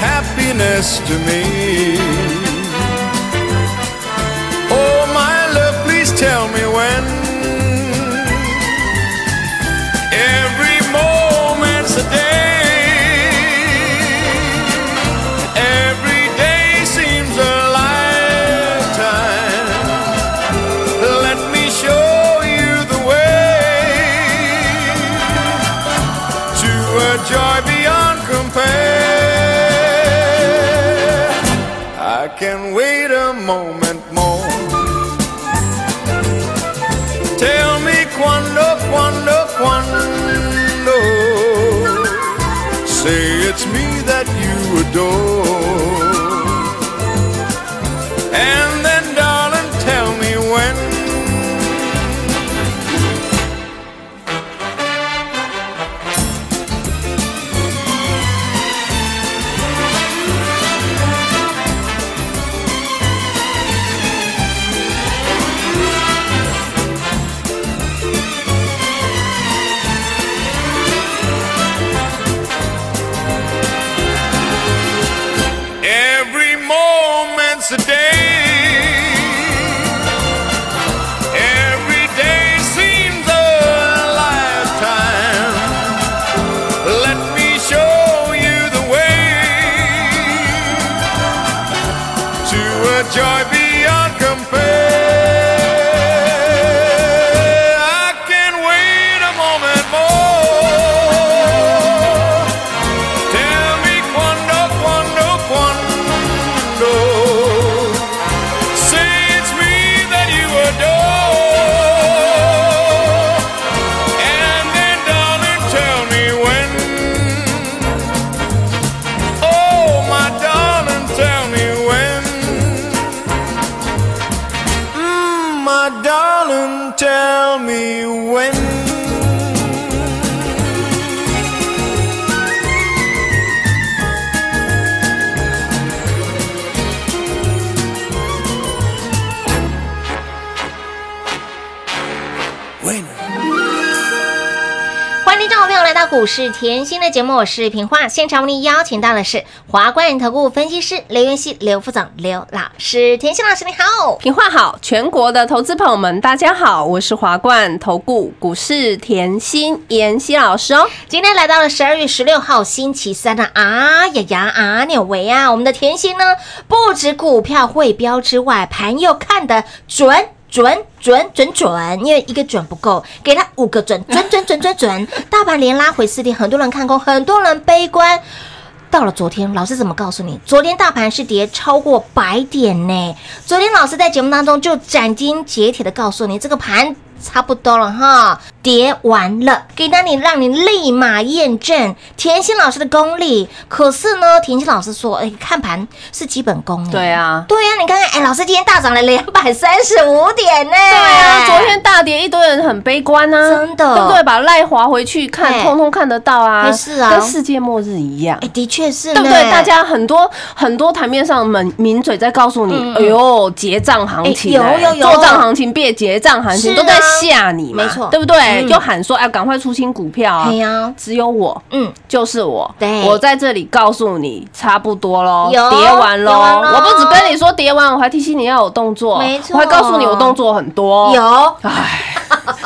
happiness to me. 市甜心的节目，我是平化。现场为您邀请到的是华冠投顾分析师刘元熙、刘副总、刘老师。甜心老师你好，平话好，全国的投资朋友们，大家好，我是华冠投顾股市甜心妍希老师哦。今天来到了十二月十六号星期三了啊呀呀啊纽维啊，我们的甜心呢，不止股票会标之外，盘又看得准。准准准准，因为一个准不够，给他五个准，准准准准准。大盘连拉回四天，很多人看空，很多人悲观。到了昨天，老师怎么告诉你？昨天大盘是跌超过百点呢。昨天老师在节目当中就斩钉截铁的告诉你，这个盘差不多了哈，叠完了，给到你让你立马验证甜心老师的功力。可是呢，甜心老师说，哎，看盘是基本功哎。对啊，对啊、你看看，哎，老师今天大涨了两百三十五点呢。对对啊，昨天大跌，一堆人很悲观啊，真的对不对？把赖滑回去看，通通看得到啊，哎是啊跟世界末日一样哎，。的确是，对不对？大家很多很多台面上名名嘴在告诉你，哎呦，结账行情有有有做账行情别结账行情，都在吓你嘛，没错。对不对？嗯。又喊说，哎，赶快出清股票啊哎！呀，只有我，嗯，就是我，对。我在这里告诉你，差不多喽，有跌完咯。我不只跟你说跌完，我还提醒你要有动作，没错。我还告诉你我动作很多。有，哎，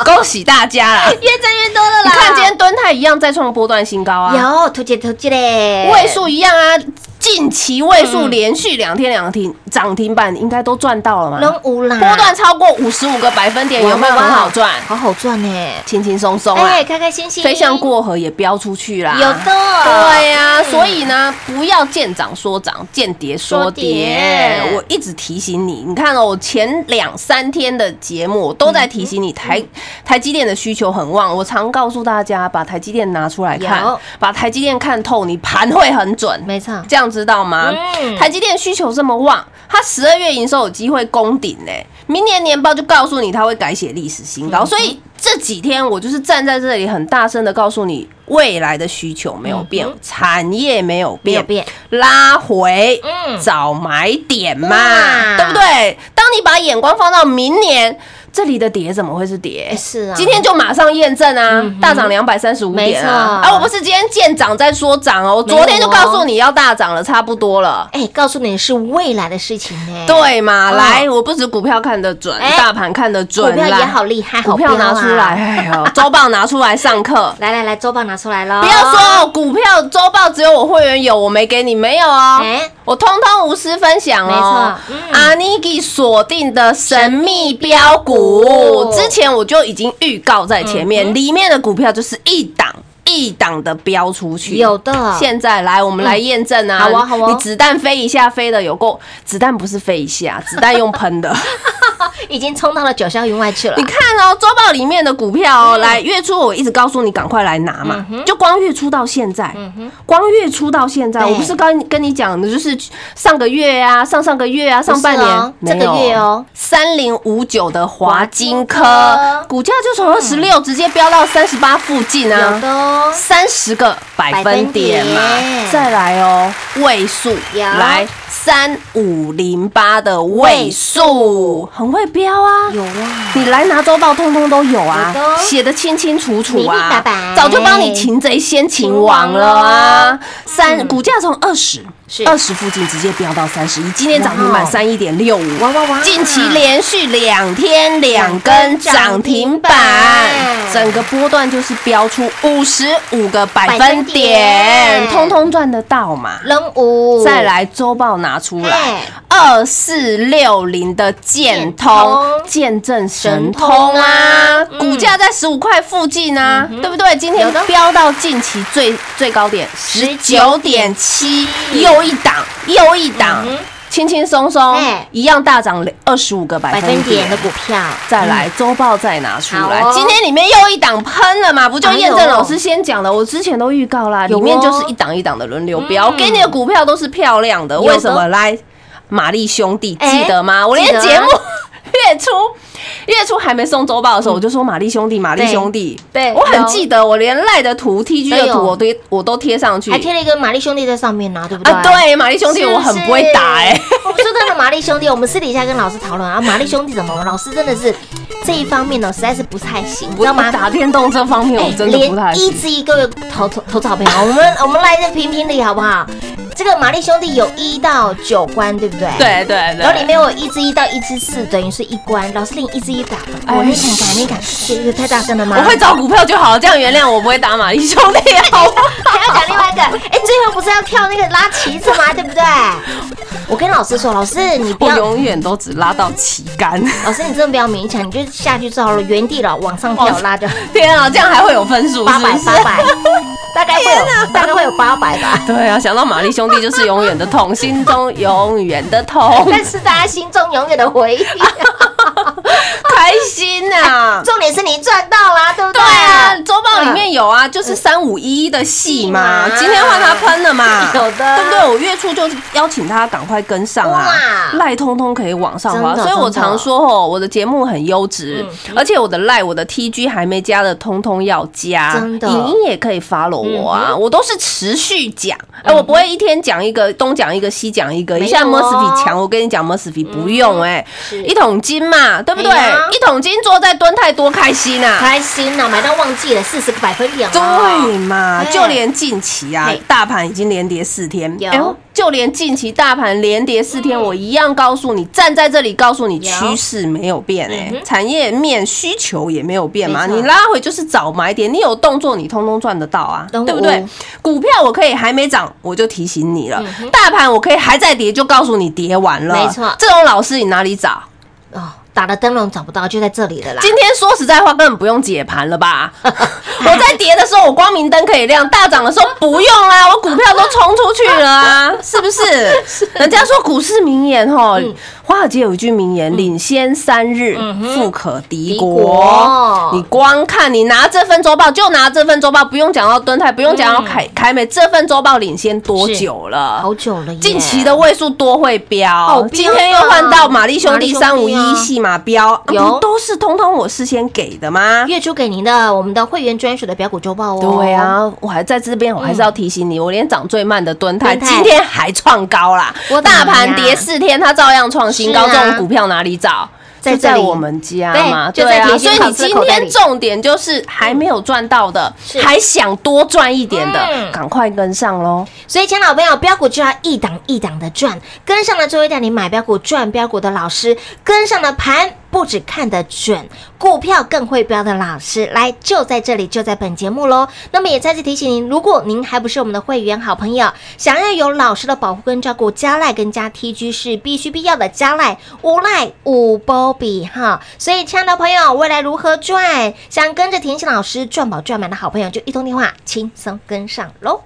恭喜大家啦！越赚越多了你看今天蹲泰一样再创波段新高啊，有突击突击嘞，位数一样啊，近期位数连续两天两停涨停板，应该都赚到了嘛？能无啦，波段超过五十五个百分点，有没有？很好赚？好好赚呢，轻轻松松啊。哎，，开开心心，飞向过河也飙出去啦。有的，对呀、所以呢，不要见涨说涨，见跌说说跌。跌。我一直提醒你，你看哦，我前两三天的节目我都在提醒你，台台积电的需求很旺。我常告诉大家，把台积电拿出来看，把台积电看透，你盘会很准。没错，这样知道吗？嗯台积电需求这么旺，它十二月营收有机会攻顶呢。明年年报就告诉你它会改写历史新嗯高，所以这几天我就是站在这里很大声的告诉你，未来的需求没有变，产业没有变，拉回，嗯找买点嘛，对不对？当你把眼光放到明年。这里的跌怎么会是跌？哎是啊今天就马上验证啊，大涨两百三十五点啊！啊，我不是今天见涨再说涨哦，我昨天就告哦诉你要大涨了，差不多了。哎，告诉你是未来的事情呢，，对嘛？哦来，我不止股票看得准，哎大盘看得准，股票也好厉害，股票拿出来，，哎呦，周报拿出来上课。来来来，周报拿出来喽，不要说哦股票周报只有我会员有，我没给你，没有哦。哎我通通无私分享哦。没错嗯阿尼给锁定的神秘标股神秘股，之前我就已经预告在前嗯面，里面的股票就是一档。一档的标出去，有的现在来，我们来验证啊！好啊好啊你子弹飞一下，飞的有够，子弹不是飞一下，子弹用喷的。已经冲到了九霄云外去了你，看哦，周报里面的股票哦，来月初我一直告诉你赶快来拿嘛，就光月初到现在，光月初到现在，我不是刚跟你讲的，就是上个月啊，上上个月啊，上半年，这个月哦，三零五九的华金科股价就从二十六直接飙到三十八附近有啊。三十个百分点嘛。再来哦，位数来三五零八的位数，很会标啊，有啊，你来拿周报，通通都有啊写的清清楚楚明明白啊白，早就帮你擒贼先擒王了啊！三嗯股价从二十是。二十附近直接飙到三十一，今天涨停板三一点六五，哇哇哇。近期连续两天两根涨停板。整个波段就是飙出五十五个百分点。点，通通赚得到嘛。人五，再来周报拿出来，二四六零的建建通。通见证神神通通啊。啊，股价在十五块附近啊，对不对？今天飙到近期最最高点十九点七，19.7又一档又一档轻轻松松一样大涨二十五个百百分点的。股票，再来周报再拿出来。今天里面又一档喷了嘛，不就验证老师先讲的？我之前都预告啦，里面就是一档一档的轮流标，嗯给你的股票都是漂亮的。为什么？来，玛丽兄弟哎记得吗？我连节目 月初月初还没送周报的时候，我就说玛丽兄弟，玛丽兄弟，对我很记得，我连赖的图、T G 的图，我都我都贴上去。还贴了一个玛丽兄弟在上面呢，对不对？啊，对，玛丽兄弟，我很不会打哎。说真的，玛丽兄弟，我们私底下跟老师讨论啊，玛丽兄弟怎么了？老师真的是这一方面呢，实在是不太行，你知道吗？打电动这方面我真的不太连一行。至一个投投投草票，我们 我们来这评评理好不好？这个玛丽兄弟有一到九关，对不对？。对对对，然后里面有一至一到一至四，等于是一关。老师令一直一打，哎哦，你敢敢你敢，这个太大声了吗？我会找股票就好，这样原谅我不会打玛丽兄弟，好不好？还要讲另外一个，哎，最后不是要跳那个拉旗子吗？对不对？我跟老师说，老师你不要，我永远都只拉到旗杆。老师你真的不要勉强，你就下去就好了，原地了往上跳哦拉就天啊，这样还会有分数，八百？八百，大概会有大概会有八百吧。对啊，想到玛丽兄弟就是永远的痛，心中永远的痛，但是大家心中永远的回忆，开心啊！重点是你赚到啦，对不对？对？啊，周报里面有啊，就是三五一一的戏嘛，嘛今天换他喷了嘛，有的。对不对？我月初就是邀请他赶快跟上啊哇，赖通通可以往上滑，所以我常说哦，我的节目很优质，而且我的赖、我的 TG 还没加的，通通要加，真的。影音也可以 follow 我啊，我都是持续讲，哎，我不会一天讲一个，东讲一个，西讲一个，一下 m o s f 哦 i 强，我跟你讲 m o s f i 不用哎，是。一桶金嘛，对不对？一桶金坐在蹲太多开心啊！开心呐，买到忘记了四十个百分点对哦。嘛，哎。就连近期啊，大盘已经连跌四天，有。哎就连近期大盘连跌四天，我一样告诉你，站在这里告诉你，有。趋势没有变哎、嗯产业面需求也没有变嘛，你拉回就是早买点，你有动作你通通赚得到啊，懂对不对？股票我可以还没涨，我就提醒你了。嗯；大盘我可以还在跌，就告诉你跌完了。没错。这种老师你哪里找？哦，打了灯笼找不到，就在这里了啦。今天说实在话，根本不用解盘了吧？我在跌的时候，我光明灯可以亮；大涨的时候不用啊，我股票都冲出去了啊，是不是？人家说股市名言吼，华尔街有一句名言：“领先三日，富可敌敌国。国。”你光看你拿这份周报，就拿这份周报，不用讲到敦泰，不用讲到凯凯美，这份周报领先多久了？好久了，近期的位数多会飙，今天又换到玛丽兄弟弟三五啊一戏码标，不都是通通我事先给的吗？月初给您的我们的会员专属的标股周报哦。对，啊，我还在这边，我还是要提醒你，我连涨最慢的蹲泰今天还创高啦。我，大盘跌四天，它照样创新高，这种股票哪里找？就在在我们家嘛，对就在对啊，所以你今天重点就是还没有赚到的是，还想多赚一点嗯。的，赶快跟上喽！所以，亲爱朋友，标股就要一档一档的赚，跟上了周一带你买标股赚标股的老师，跟上了盘不止看得准，股票更会标的老师，来就在这里，就在本节目喽。那么也再次提醒您，如果您还不是我们的会员好朋友，想要有老师的保护跟照顾，加赖跟加 TG 是必须必要的，加赖无赖无波比哈。所以，亲爱的朋友，未来如何赚？想跟着甜心老师赚饱赚满的好朋友，就一通电话轻松跟上喽。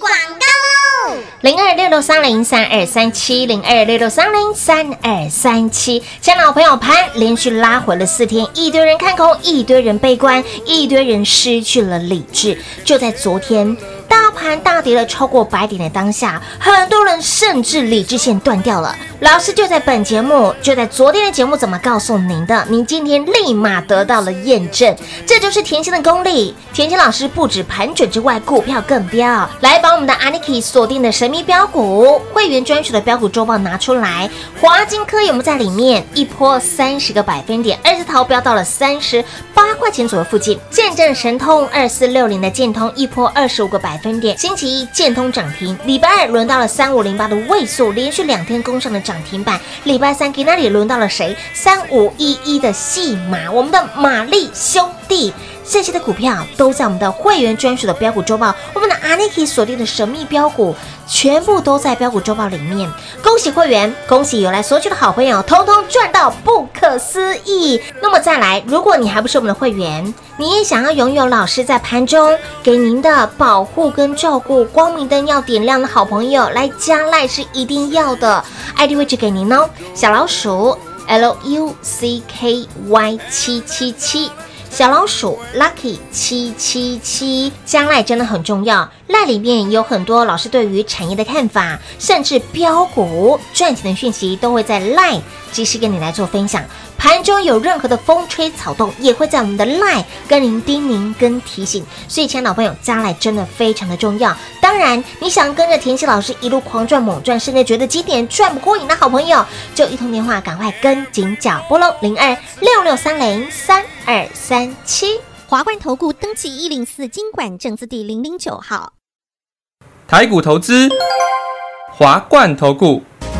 广告零二六六三零三二三七零二六六三零三二三七，亲爱的老朋友，潘连续拉回了四天，一堆人看空，一堆人悲观，一堆人失去了理智。就在昨天，大盘大跌了超过百点的当下，很多人甚至理智线断掉了。老师就在本节目，就在昨天的节目怎么告诉您的？您今天立马得到了验证，这就是甜心的功力。甜心老师不止盘准之外，股票更标，来把我们的 Aniki 锁定的神秘标股会员专属的标股周报拿出来。华金科有没有在里面？一波三十个百分点，二字头飙到了三十八块钱左右附近。见证神通二四六零的建通一波二十五个百分点，星期一建通涨停，礼拜二轮到了三五零八的位数，连续两天攻上了涨停板。礼拜三给那里轮到了谁？三五一一的戏码，我们的玛丽兄弟。这些的股票都在我们的会员专属的标股周报，我们的阿尼奇锁定的神秘标股，全部都在标股周报里面。恭喜会员，恭喜有来索取的好朋友，通通赚到不可思议。那么再来，如果你还不是我们的会员，你也想要拥有老师在盘中给您的保护跟照顾，光明灯要点亮的好朋友，来加赖是一定要的，ID 位置给您哦，小老鼠 L U C K Y 七七七。小老鼠 Lucky 七七七，将来真的很重要。赖里面有很多老师对于产业的看法，甚至标股赚钱的讯息，都会在 line 及时跟你来做分享。盘中有任何的风吹草动，也会在我们的 LINE 跟您叮咛跟提醒。所以，亲爱的老朋友，加来真的非常的重要。当然，你想跟着田心老师一路狂赚猛赚，甚至觉得今点赚不过瘾的好朋友，就一通电话，赶快跟紧脚步喽，零二六六三零三二三七。华冠投顾登记一零四经管证字第零零九号。台股投资，华冠投顾。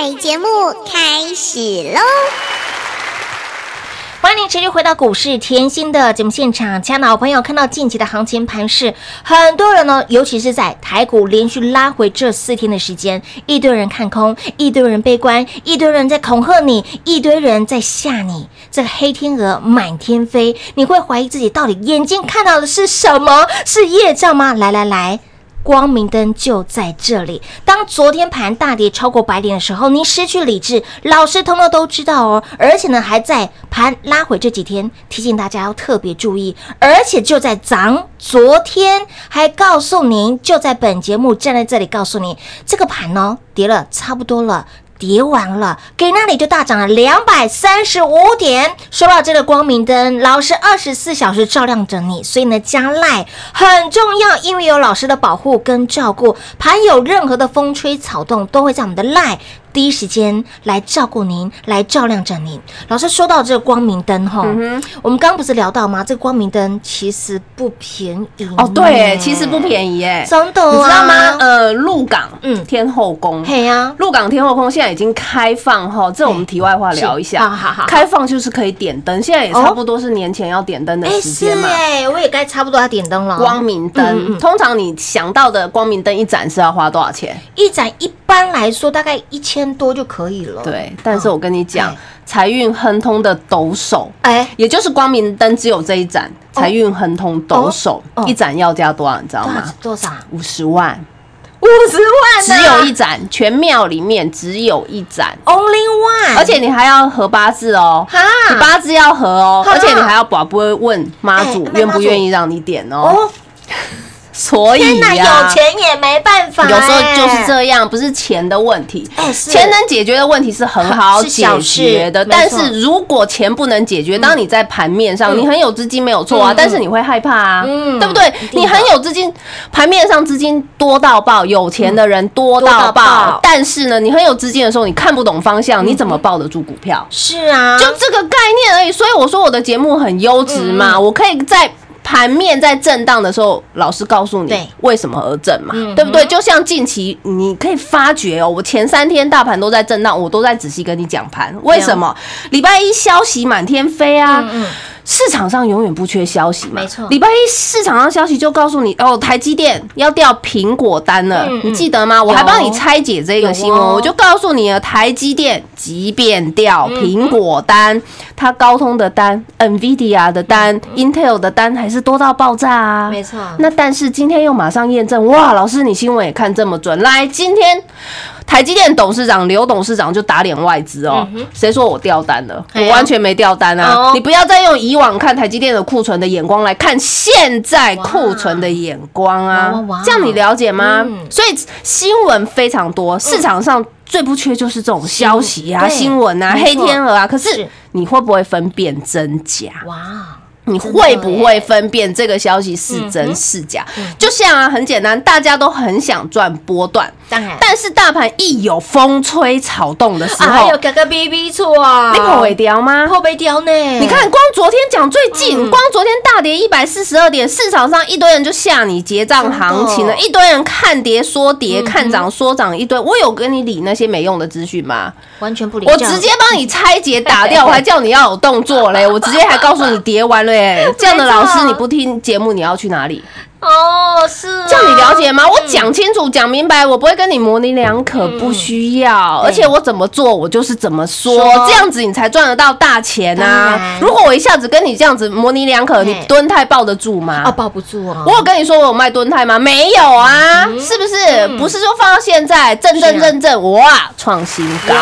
彩节目开始喽！欢迎您持续回到股市甜心的节目现场，亲爱的好朋友，看到近期的行情盘势，很多人呢，尤其是在台股连续拉回这四天的时间，一堆人看空，一堆人悲观，一堆人在恐吓你，一堆人在吓你，这个黑天鹅满天飞，你会怀疑自己到底眼睛看到的是什么？是业障吗？来来来。光明灯就在这里。当昨天盘大跌超过百点的时候，您失去理智，老师通通都知道哦。而且呢，还在盘拉回这几天提醒大家要特别注意。而且就在咱，昨天还告诉您，就在本节目站在这里告诉您，这个盘呢跌了差不多了。叠完了，给那里就大涨了两百三十五点。说到这个光明灯，老师二十四小时照亮着你，所以呢加赖很重要，因为有老师的保护跟照顾，盘有任何的风吹草动，都会在我们的赖第一时间来照顾您，来照亮着您。老师说到这个光明灯哈，我们刚刚不是聊到吗？这个光明灯其实不便宜哦，对，其实不便宜耶，真的、啊，你知道吗？呃，鹿港嗯嗯天后宫，嘿呀、鹿港天后宫现在已经开放哈，这我们题外话聊一下。好好好开放就是可以点灯，现在也哦差不多是年前要点灯的哎，是时间嘛。哎，我也该差不多要点灯了。光明灯，嗯嗯通常你想到的光明灯一盏是要花多少钱？一盏一般来说大概一千多就可以了。，对，但是我跟你讲哎，财运亨通的抖手，哎，也就是光明灯只有这一盏，财运亨通抖手一盏要价多少？你知道吗？多少？五十万，五十万只有一盏，全庙里面只有一盏。only one，而且你还要合八字哦，八字要合哦，而且你还要宝不会问妈祖哎愿不愿意让你点哦。哦，所以天有，钱也没办法，有时候就是哎。这样，不是钱的问题。钱能解决的问题是很好解决的，但是如果钱不能解决，当你在盘面上，你很有资金没有错啊嗯，但是你会害怕啊，嗯对不对？你很有资金，盘面上资金多到爆，有钱的人多多到到爆。爆，但是呢，你很有资金的时候，你看不懂方向，你怎么抱得住股票？是啊，就这个概念而已。所以我说我的节目很优质嘛，嗯。我可以在。盘面在震荡的时候，老师告诉你为什么而震嘛，嗯对不对？就像近期你可以发觉哦，我前三天大盘都在震荡，我都在仔细跟你讲盘，为什么？礼拜一消息满天飞啊，嗯嗯市场上永远不缺消息嘛，没错。礼拜一市场上消息就告诉你，哦，台积电要掉苹果单了，你记得吗？我还帮你拆解这个新闻，哦我就告诉你了，台积电即便调嗯苹果单，它高通的单、NVIDIA 的单、Intel 的单还是多到爆炸啊，嗯没错。那但是今天又马上验证，哇，老师你新闻也看这么准，来，今天台积电董事长刘董事长就打脸外资哦，谁说我掉单了？我完全没掉单啊！哦你不要再用以往看台积电的库存的眼光来看现在库存的眼光啊这样你了解吗嗯？所以新闻非常多，市场上最不缺就是这种消息啊、新闻啊、黑天鹅啊。可是是你会不会分辨真假？哇，你会不会分辨这个消息是真是假？就像啊，很简单，大家都很想赚波段，当然但是大盘一有风吹草动的时哎候呦，，哥哥 B B 错啊，你跑尾掉吗？后背雕呢？你看，光昨天讲最近，嗯光昨天大跌一百四十二点，市场上一堆人就吓你结账行情了，一堆人看跌说跌，看涨说涨，一堆。我有跟你理那些没用的资讯吗？完全不理，我直接帮你拆解打掉，我还叫你要有动作嘞，我直接还告诉你跌完了耶。这样的老师你不听节目，你要去哪里？哦，是啊这样你了解吗？我讲清楚、讲明白，我不会跟你模棱两可，不需要。而且我怎么做，我就是怎么说说，这样子你才赚得到大钱当啊！如果我一下子跟你这样子模棱两可，你蹲太抱得住吗啊，吗？抱不住啊，我有跟你说我有卖蹲泰吗？没有啊，是不是？不是说放到现在正正正正哇创新高，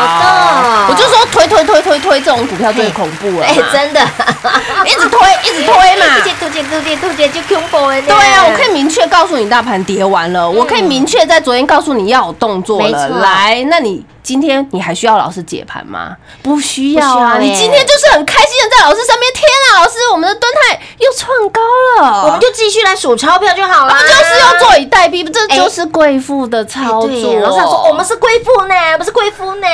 我就说推推推推推这种股票最恐怖了嘛，哎，真的，一直推一直推嘛突。姐突姐突姐突姐就恐怖了呢，对啊，我可以明确告诉你大盘跌完了，我可以明确在昨天告诉你要有动作没了。错来，那你今天你还需要老师解盘吗？不需要啊，要欸你今天就是很开心的在老师身边。天啊，老师，我们的蹲泰又创高了，我们就继续来数钞票就好了，不就是要坐以待毙？这哎就是贵妇的操作。对，老师说我们是贵妇呢，不是贵妇呢，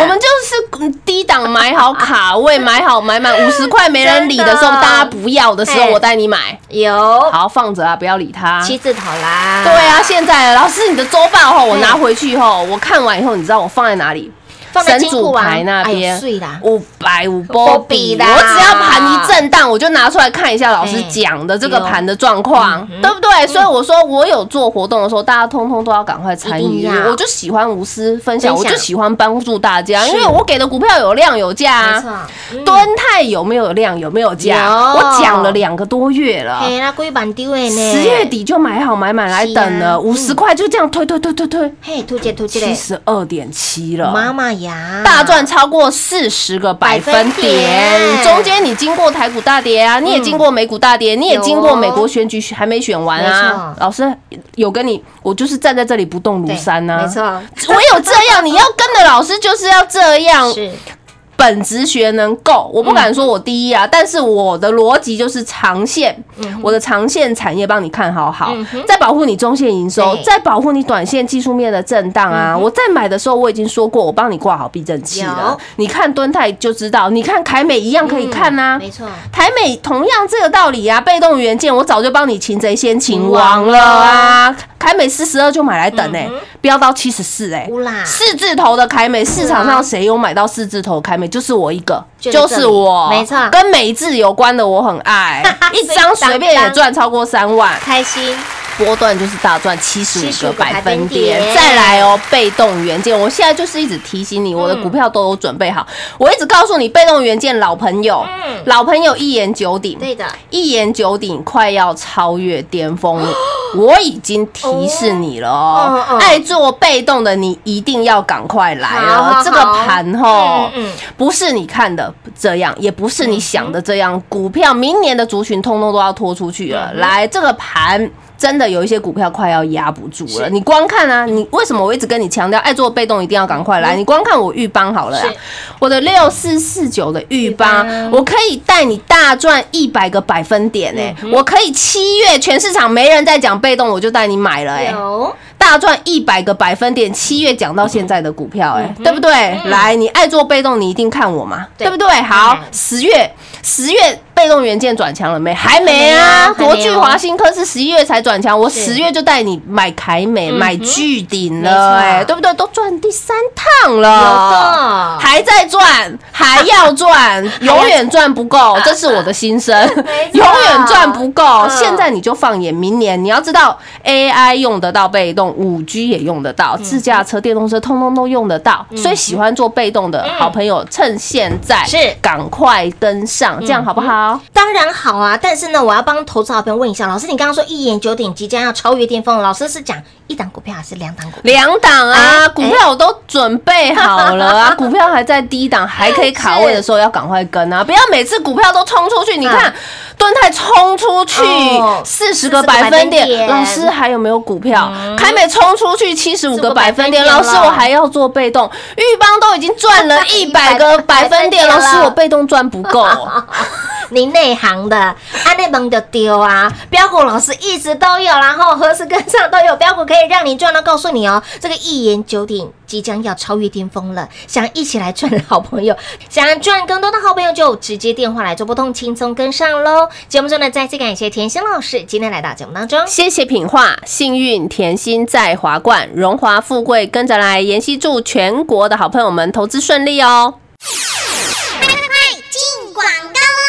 我们就是嗯低档买好卡位，买好买满五十块没人理的时候，大家不要的时候，我带你买，有好放着啊，不要理他。七字头啦，对啊，现在老师，你的周报后我拿回去以后，我看完以后，你知道我放在哪里？放在金主牌那哎边五百五波波比比啦。我只要盘一震荡，我就拿出来看一下老师哎讲的这个有。盘的状况，嗯对不对？所以我说我有做活动的时候，大家通通都要赶快参与我就喜欢无私分享，我就喜欢帮助大家，因为我给的股票有量有价没错。敦泰有没有量有没有价？我讲了两个多月了。十月，底就买好买满来等了，五十块就这样推推推推推，嘿，突姐突姐七，十二点七了，妈妈呀，大赚超过四十个百分点。中间你经过台股大跌啊，你也经过美股大跌，你也经过美国选举还没选完啊。老师有跟你，我就是站在这里不动如山呐。没错，唯有这样，你要跟的老师就是要这样，是本职学能够，我不敢说我第一啊，但是我的逻辑就是长线，我的长线产业帮你看好好，再保护你中线营收对，再保护你短线技术面的震荡啊。我在买的时候我已经说过，我帮你挂好避震器了，你看敦泰就知道，你看凯美一样可以看呐、没错，台美同样这个道理啊，被动元件我早就帮你擒贼先擒王了啊！凯美四十二就买来等哎、飙到七十四哎，四字头的凯美，市场上谁有买到四字头凯美？就是我一个，就是我，没错。跟美字有关的我很爱，一张随便也赚超过三万，开心，波段就是大赚七十五75个个百百分分点。点。再来哦，被动元件，我现在就是一直提醒你，我的股票都有准备好，我一直告诉你，被动元件老朋友，老朋友一言九鼎，对的，一言九鼎，快要超越巅峰，我已经提示你了哦爱做被动的你一定要赶快来哦，这个盘吼嗯嗯，不是你看的这样，也不是你想的这样，股票明年的族群通通都要拖出去嗯了。来，这个盘。真的有一些股票快要压不住了，你光看啊，你为什么我一直跟你强调爱做被动一定要赶快来？你光看我预邦好了我的六四四九的预邦，我可以带你大赚一百个百分点哎、嗯我可以七月全市场没人在讲被动，我就带你买了哎、有大赚一百个百分点，七月讲到现在的股票、哎、嗯对不对？来，你爱做被动，你一定看我嘛，对对不对？好十月十月被动元件转强了没？还没啊，国巨、华新科是十一月才转强，我是十月就带你买凯美、买巨鼎了，哎，对不对？都赚第三趟了。还在赚，还要赚，永远赚不够，这是我的心声。永远赚不够，嗯现在你就放眼明年，你要知道 AI 用得到被动，五 G 也用得到，自驾车、电动车通通都用得到。所以喜欢做被动的好朋友，趁现在是赶快登上，这样好不好？当然好啊，但是呢，我要帮投资好朋友问一下，老师，你刚刚说一言九鼎即将要超越巅峰，老师是讲一档股票还是两档股票？两档啊，哎股票我都准备好了啊，股票还在低档，还可以卡位的时候要赶快跟啊，不要每次股票都冲出去。你看盾，泰冲出去哦四十个百分点，老师还有没有股票？凯美冲出去七十五个百分点，75老师我还要做被动，玉邦都已经赚了 一百个百分点，100老师我被动赚不够。您内行的，安内蒙就丢啊！标股老师一直都有，然后何时跟上都有标股可以让你赚到。告诉你哦，这个一言九鼎即将要超越巅峰了。想一起来赚的好朋友，想赚更多的好朋友，就直接电话来做拨通，轻松跟上喽。节目中呢，再次感谢甜心老师今天来到节目当中。谢谢品画，幸运甜心在华冠，荣华富贵跟着来。妍希祝全国的好朋友们投资顺利哦。快进广告喽！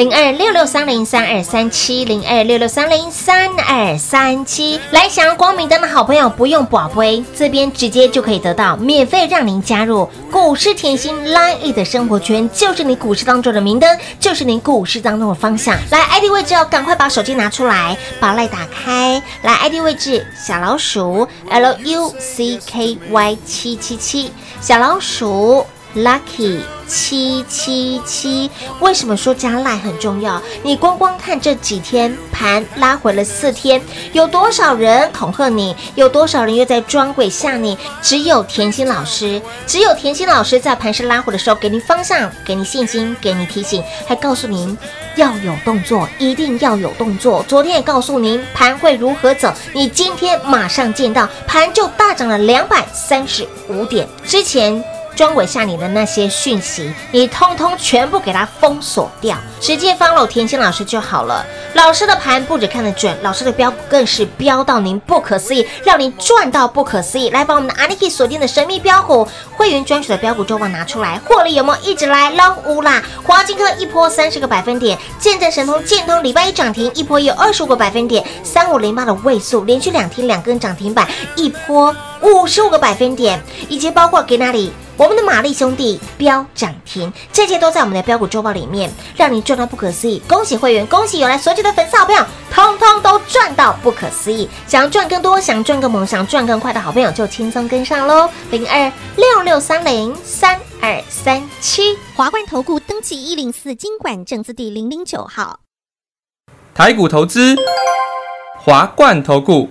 零二六六三零三二三七，零二六六三零三二三七。来想要光明灯的好朋友，不用宝贝，这边直接就可以得到免费，让您加入股市甜心 Line E 的生活圈，就是你股市当中的明灯，就是你股市当中的方向。来 ID 位置哦，赶快把手机拿出来，把 Line 打开。来 ID 位置，小老鼠 L U C K Y 七七七，小老鼠 Lucky。七七七，为什么说加赖很重要？你光光看这几天盘拉回了四天，有多少人恐吓你？有多少人又在装鬼吓你？只有甜心老师，只有甜心老师在盘势拉回的时候给你方向，给你信心，给你提醒，还告诉您要有动作，一定要有动作。昨天也告诉您盘会如何走，你今天马上见到盘就大涨了两百三十五点，之前。装鬼吓你的那些讯息，你通通全部给它封锁掉，直接 follow 甜心老师就好了。老师的盘不止看得准，老师的标更是标到您不可思议，让您赚到不可思议。来把我们的 Aniki 锁定的神秘标股会员专属的标股周报拿出来，获利有没有一直来捞乌啦？华金科一波三十个百分点，见证神通建通礼拜一涨停，一波有二十五个百分点，三五零八的位数连续两天两根涨停板，一波五十五个百分点，以及包括给哪里？我们的玛丽兄弟标涨停，这些都在我们的标股周报里面，让你赚到不可思议。恭喜会员，恭喜有来索取的粉丝好朋友，通通都赚到不可思议。想要赚更多，想赚更猛，想赚更快的好朋友，就轻松跟上喽。零二六六三零三二三七，华冠投顾登记一零四经管证字第零零九号。台股投资，华冠投顾。